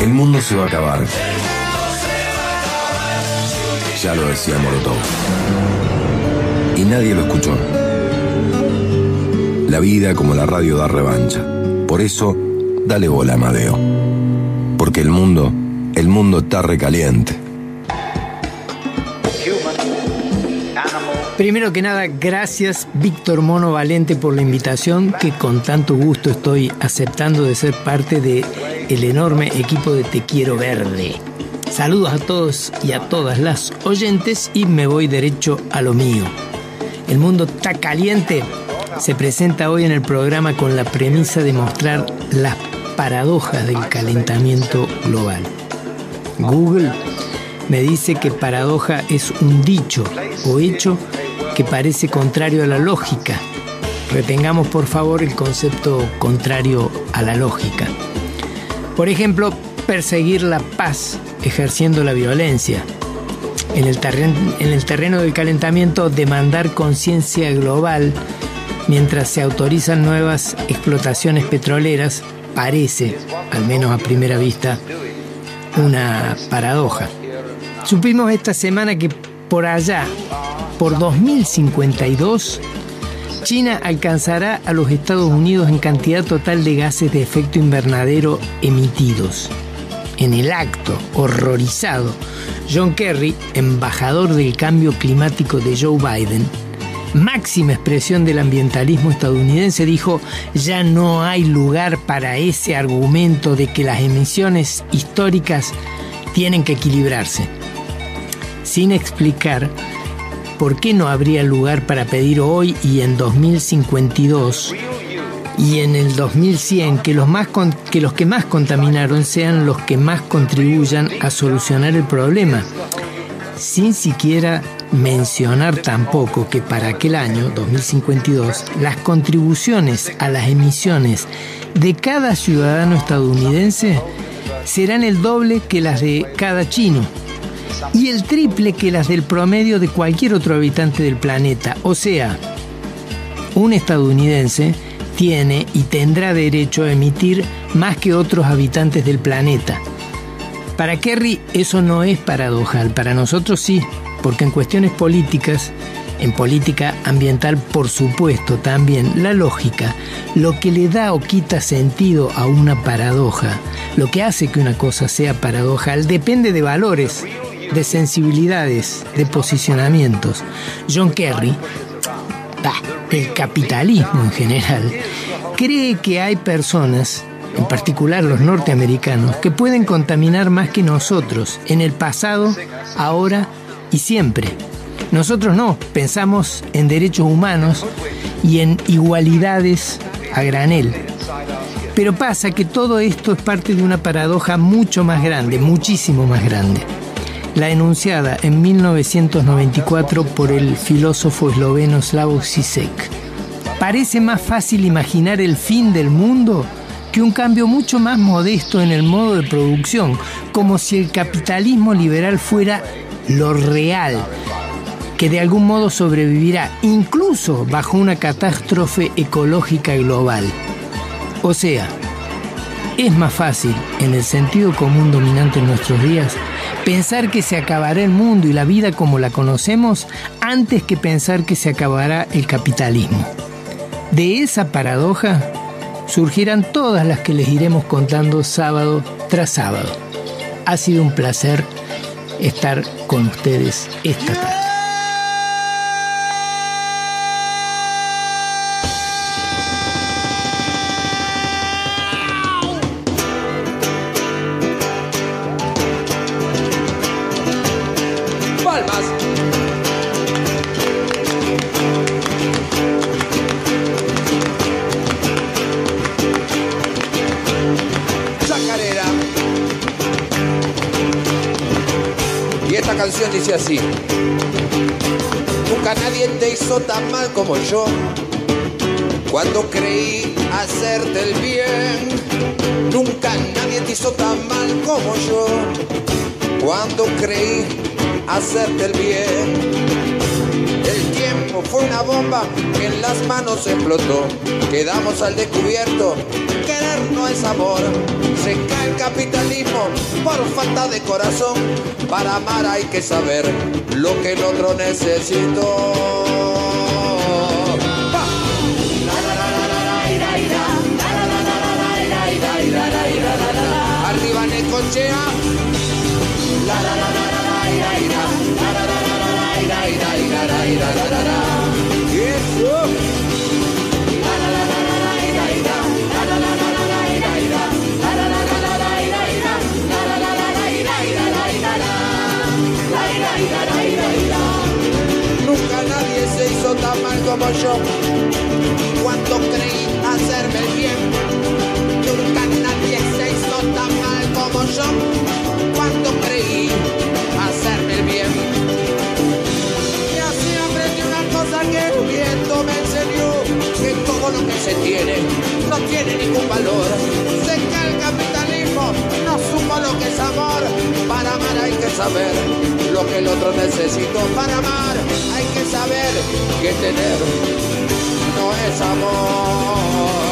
El mundo se va a acabar. Ya lo decía Molotov. Y nadie lo escuchó. La vida como la radio da revancha. Por eso, dale bola, Amadeo. Porque el mundo, el mundo está recaliente. Primero que nada, gracias Víctor Mono Valente por la invitación que con tanto gusto estoy aceptando de ser parte de el enorme equipo de Te Quiero Verde. Saludos a todos y a todas las oyentes y me voy derecho a lo mío. El mundo está caliente. Se presenta hoy en el programa con la premisa de mostrar las paradojas del calentamiento global. Google me dice que paradoja es un dicho o hecho que parece contrario a la lógica. Retengamos por favor el concepto contrario a la lógica. Por ejemplo, perseguir la paz ejerciendo la violencia. En el, terreno, en el terreno del calentamiento, demandar conciencia global mientras se autorizan nuevas explotaciones petroleras parece, al menos a primera vista, una paradoja. Supimos esta semana que por allá, por 2052, China alcanzará a los Estados Unidos en cantidad total de gases de efecto invernadero emitidos. En el acto, horrorizado, John Kerry, embajador del cambio climático de Joe Biden, máxima expresión del ambientalismo estadounidense, dijo, ya no hay lugar para ese argumento de que las emisiones históricas tienen que equilibrarse, sin explicar por qué no habría lugar para pedir hoy y en 2052 y en el 2100 que los, más que los que más contaminaron sean los que más contribuyan a solucionar el problema, sin siquiera mencionar tampoco que para aquel año, 2052, las contribuciones a las emisiones de cada ciudadano estadounidense serán el doble que las de cada chino y el triple que las del promedio de cualquier otro habitante del planeta. O sea, un estadounidense tiene y tendrá derecho a emitir más que otros habitantes del planeta. Para Kerry eso no es paradojal, para nosotros sí, porque en cuestiones políticas, en política ambiental por supuesto también, la lógica, lo que le da o quita sentido a una paradoja, lo que hace que una cosa sea paradojal, depende de valores, de sensibilidades, de posicionamientos. John Kerry el capitalismo en general, cree que hay personas, en particular los norteamericanos, que pueden contaminar más que nosotros en el pasado, ahora y siempre. Nosotros no, pensamos en derechos humanos y en igualdades a granel. Pero pasa que todo esto es parte de una paradoja mucho más grande, muchísimo más grande la enunciada en 1994 por el filósofo esloveno Slavoj Zizek. Parece más fácil imaginar el fin del mundo que un cambio mucho más modesto en el modo de producción, como si el capitalismo liberal fuera lo real, que de algún modo sobrevivirá incluso bajo una catástrofe ecológica global. O sea, es más fácil, en el sentido común dominante en nuestros días, pensar que se acabará el mundo y la vida como la conocemos antes que pensar que se acabará el capitalismo. De esa paradoja surgirán todas las que les iremos contando sábado tras sábado. Ha sido un placer estar con ustedes esta tarde. Dice así. Nunca nadie te hizo tan mal como yo. Cuando creí hacerte el bien. Nunca nadie te hizo tan mal como yo. Cuando creí hacerte el bien. El tiempo fue una bomba que en las manos explotó. Quedamos al descubierto. Querer no es amor. Se cae el capitalismo por falta de corazón. Para amar hay que saber lo que el otro necesitó. Arriba Necochea. La se mal como yo. Cuando creí hacerme el bien. Nunca nadie se hizo tan mal como yo cuando creí hacerme el bien. Y así aprendí una cosa que viento me enseñó, que todo lo que se tiene no tiene ningún valor. Sé que el capitalismo no supo lo que es amor. Para amar hay que saber lo que el otro necesita. Para amar hay que saber que tener no es amor.